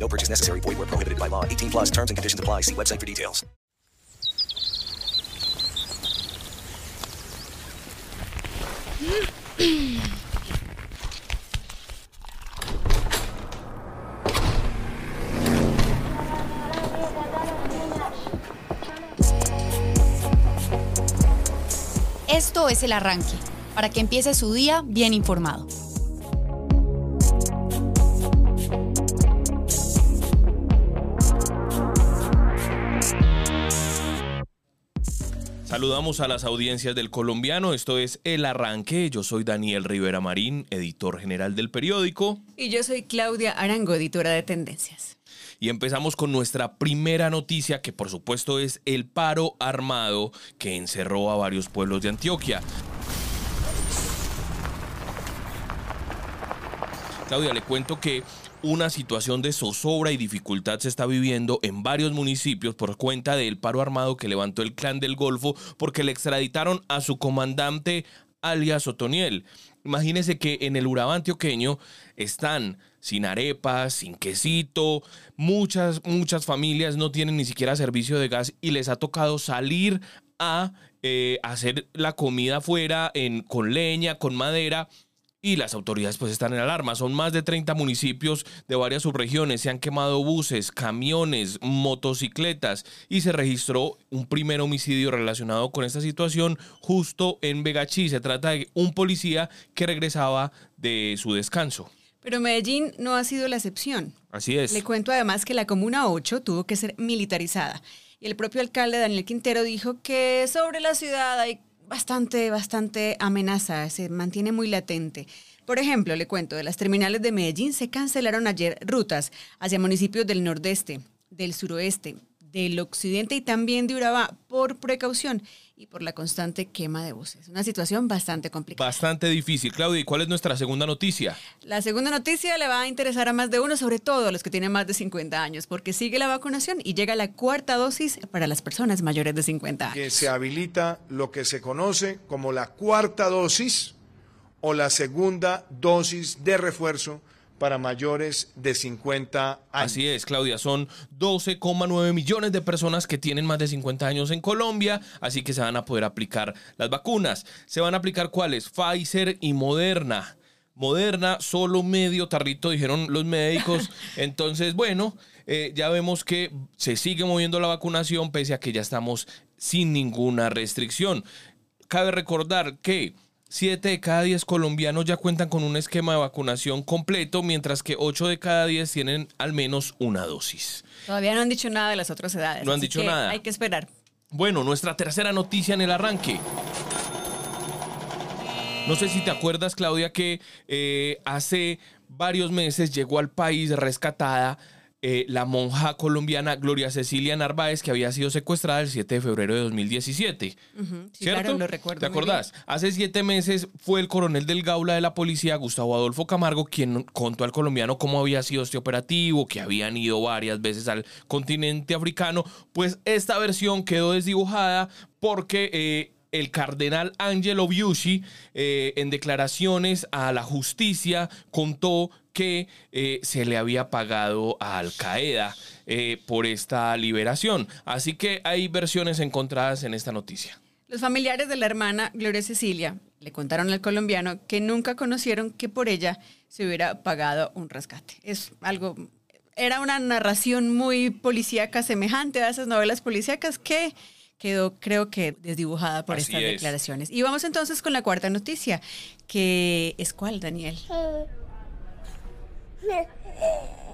No purchase necessary. Void where prohibited by law. 18 plus terms and conditions apply. See website for details. Esto es el arranque, para que empiece su día bien informado. Saludamos a las audiencias del colombiano, esto es El Arranque, yo soy Daniel Rivera Marín, editor general del periódico. Y yo soy Claudia Arango, editora de Tendencias. Y empezamos con nuestra primera noticia, que por supuesto es el paro armado que encerró a varios pueblos de Antioquia. Claudia, le cuento que una situación de zozobra y dificultad se está viviendo en varios municipios por cuenta del paro armado que levantó el clan del Golfo porque le extraditaron a su comandante alias Otoniel. Imagínense que en el Urabá antioqueño están sin arepas, sin quesito, muchas, muchas familias no tienen ni siquiera servicio de gas y les ha tocado salir a eh, hacer la comida afuera en, con leña, con madera y las autoridades pues están en alarma. Son más de 30 municipios de varias subregiones. Se han quemado buses, camiones, motocicletas y se registró un primer homicidio relacionado con esta situación justo en Vegachí. Se trata de un policía que regresaba de su descanso. Pero Medellín no ha sido la excepción. Así es. Le cuento además que la Comuna 8 tuvo que ser militarizada. Y el propio alcalde Daniel Quintero dijo que sobre la ciudad hay bastante, bastante amenaza, se mantiene muy latente. Por ejemplo, le cuento, de las terminales de Medellín se cancelaron ayer rutas hacia municipios del nordeste, del suroeste, del occidente y también de Urabá por precaución y por la constante quema de buses. Una situación bastante complicada. Bastante difícil. Claudia, ¿y cuál es nuestra segunda noticia? La segunda noticia le va a interesar a más de uno, sobre todo a los que tienen más de 50 años, porque sigue la vacunación y llega la cuarta dosis para las personas mayores de 50 años. Que se habilita lo que se conoce como la cuarta dosis o la segunda dosis de refuerzo para mayores de 50 años. Así es, Claudia, son 12,9 millones de personas que tienen más de 50 años en Colombia, así que se van a poder aplicar las vacunas. ¿Se van a aplicar cuáles? Pfizer y Moderna. Moderna, solo medio tarrito, dijeron los médicos. Entonces, bueno, eh, ya vemos que se sigue moviendo la vacunación pese a que ya estamos sin ninguna restricción. Cabe recordar que 7 de cada 10 colombianos ya cuentan con un esquema de vacunación completo, mientras que 8 de cada 10 tienen al menos una dosis. Todavía no han dicho nada de las otras edades. No han dicho nada. Hay que esperar. Bueno, nuestra tercera noticia en el arranque. No sé si te acuerdas, Claudia, que eh, hace varios meses llegó al país rescatada eh, la monja colombiana Gloria Cecilia Narváez, que había sido secuestrada el 7 de febrero de 2017. Ujú, sí, ¿Cierto? claro, lo recuerdo ¿Te acordás? Hace siete meses fue el coronel del Gaula de la policía, Gustavo Adolfo Camargo, quien contó al colombiano cómo había sido este operativo, que habían ido varias veces al continente africano. Pues esta versión quedó desdibujada porque eh, el cardenal Angelo Biushi, eh, en declaraciones a la justicia, contó que eh, se le había pagado a Al Qaeda eh, por esta liberación. Así que hay versiones encontradas en esta noticia. Los familiares de la hermana Gloria Cecilia le contaron al colombiano que nunca conocieron que por ella se hubiera pagado un rescate. Es algo, era una narración muy policíaca, semejante a esas novelas policíacas que quedó, creo que, desdibujada por Así estas es. declaraciones. Y vamos entonces con la cuarta noticia, que es cuál, Daniel.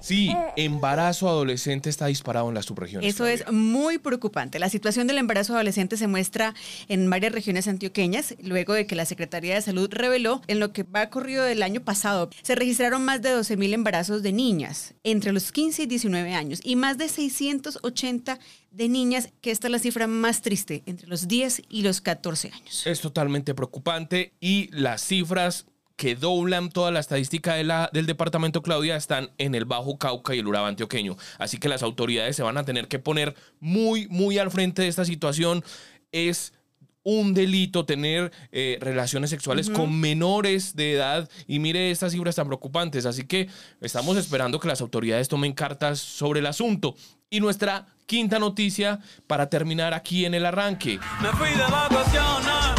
Sí, embarazo adolescente está disparado en las subregiones. Eso es muy preocupante. La situación del embarazo adolescente se muestra en varias regiones antioqueñas, luego de que la Secretaría de Salud reveló en lo que va corrido del año pasado, se registraron más de 12.000 embarazos de niñas entre los 15 y 19 años y más de 680 de niñas, que esta es la cifra más triste, entre los 10 y los 14 años. Es totalmente preocupante y las cifras que doblan toda la estadística de la, del departamento Claudia están en el Bajo Cauca y el Urabá antioqueño. Así que las autoridades se van a tener que poner muy, muy al frente de esta situación. Es un delito tener eh, relaciones sexuales con menores de edad y mire estas cifras tan preocupantes. Así que estamos esperando que las autoridades tomen cartas sobre el asunto. Y nuestra quinta noticia para terminar aquí en el arranque. Me fui de vacaciones.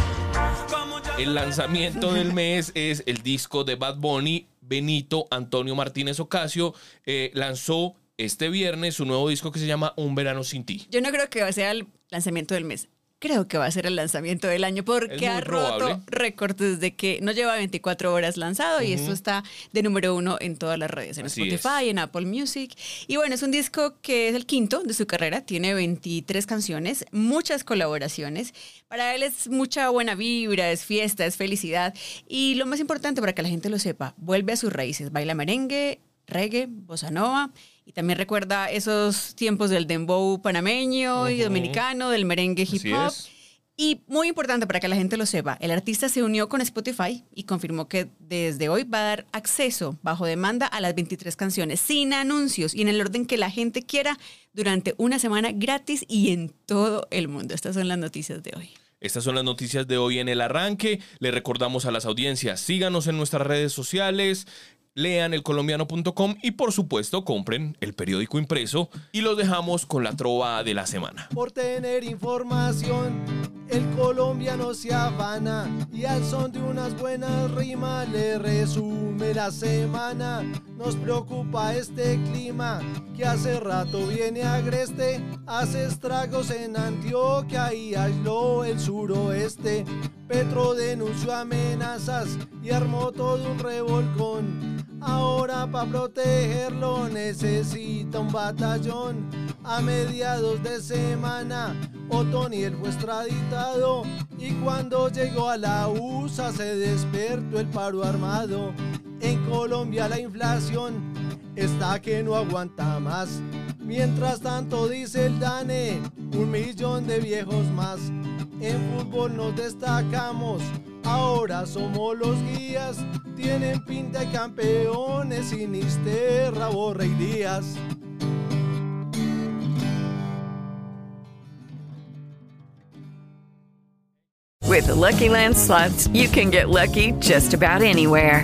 El lanzamiento del mes es el disco de Bad Bunny. Benito Antonio Martínez Ocasio eh, lanzó este viernes su nuevo disco que se llama Un Verano Sin Ti. Yo no creo que sea el lanzamiento del mes creo que va a ser el lanzamiento del año porque ha roto récords desde que no lleva 24 horas lanzado y esto está de número uno en todas las redes, en Spotify, en Apple Music. Y bueno, es un disco que es el quinto de su carrera, tiene 23 canciones, muchas colaboraciones. Para él es mucha buena vibra, es fiesta, es felicidad. Y lo más importante para que la gente lo sepa, vuelve a sus raíces, baila merengue, reggae, bossa nova y también recuerda esos tiempos del dembow panameño y dominicano, del merengue hip hop. Y muy importante para que la gente lo sepa, el artista se unió con Spotify y confirmó que desde hoy va a dar acceso bajo demanda a las 23 canciones sin anuncios y en el orden que la gente quiera durante una semana gratis y en todo el mundo. Estas son las noticias de hoy. Estas son las noticias de hoy en el arranque. Le recordamos a las audiencias, síganos en nuestras redes sociales, lean elcolombiano.com y por supuesto compren el periódico impreso y los dejamos con la trova de la semana. Por tener información, el colombiano se afana y al son de unas buenas rimas le resume la semana. Nos preocupa este clima que hace rato viene agreste, hace estragos en Antioquia y aisló el suroeste. Petro denunció amenazas y armó todo un revolcón. Ahora para protegerlo necesita un batallón. A mediados de semana, Otoniel fue extraditado y cuando llegó a la USA se despertó el paro armado. En Colombia la inflación está que no aguanta más. Mientras tanto dice el DANE, un millón de viejos más. En fútbol nos destacamos, ahora somos los guías. Tienen pinta de campeones, Sinisterra, Díaz. With the Lucky Land slots, you can get lucky just about anywhere.